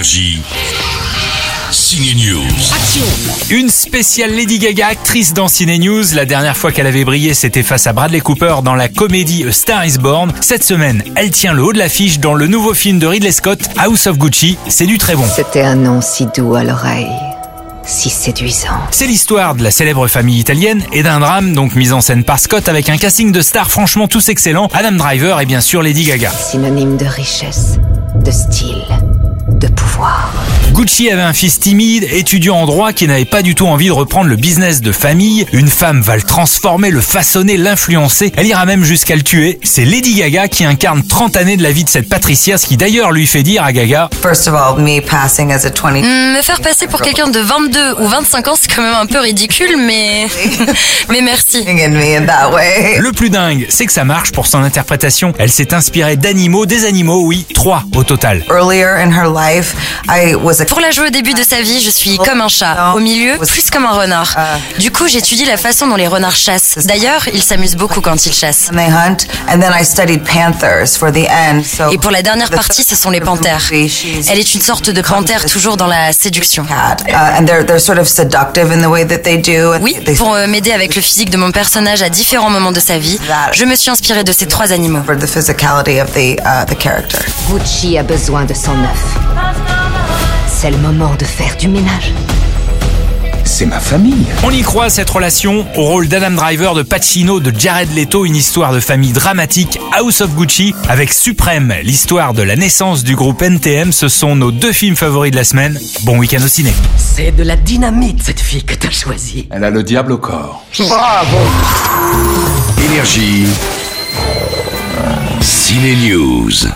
Énergie. News. Une spéciale Lady Gaga, actrice dans Ciné News. La dernière fois qu'elle avait brillé, c'était face à Bradley Cooper dans la comédie A Star is Born. Cette semaine, elle tient le haut de l'affiche dans le nouveau film de Ridley Scott, House of Gucci. C'est du très bon. C'était un nom si doux à l'oreille, si séduisant. C'est l'histoire de la célèbre famille italienne et d'un drame donc mis en scène par Scott avec un casting de stars franchement tous excellents, Adam Driver et bien sûr Lady Gaga. Synonyme de richesse, de style, de pouvoir. Gucci avait un fils timide, étudiant en droit, qui n'avait pas du tout envie de reprendre le business de famille. Une femme va le transformer, le façonner, l'influencer. Elle ira même jusqu'à le tuer. C'est Lady Gaga qui incarne 30 années de la vie de cette Patricia, ce qui d'ailleurs lui fait dire à Gaga First of all, me passing as a 20. Hmm, Me faire passer pour quelqu'un de 22 ou 25 ans, c'est quand même un peu ridicule, mais mais merci. Le plus dingue, c'est que ça marche pour son interprétation. Elle s'est inspirée d'animaux, des animaux, oui, trois au total. Earlier in her life, I was a Pour la jouer au début de sa vie, je suis comme un chat. Au milieu, plus comme un renard. Du coup, j'étudie la façon dont les renards chassent. D'ailleurs, ils s'amusent beaucoup quand ils chassent. and they hunt, and then I studied panthers for the end. So Et pour la dernière partie, ce sont les panthères. Elle est une sorte de panthère toujours dans la séduction. uh, and they're they're sort of seductive in the way that they do. and Oui, pour euh, m'aider avec le physique de mon personnage à différents moments de sa vie, je me suis inspirée de ces trois animaux. for the physicality of the uh. Gucci a besoin de son œuf. C'est le moment de faire du ménage. C'est ma famille. On y croit cette relation au rôle d'Adam Driver, de Pacino, de Jared Leto, une histoire de famille dramatique, House of Gucci, avec Suprême, l'histoire de la naissance du groupe NTM, ce sont nos deux films favoris de la semaine. Bon week-end au ciné. C'est de la dynamite, cette fille que t'as choisie. Elle a le diable au corps. Énergie. Ciné News.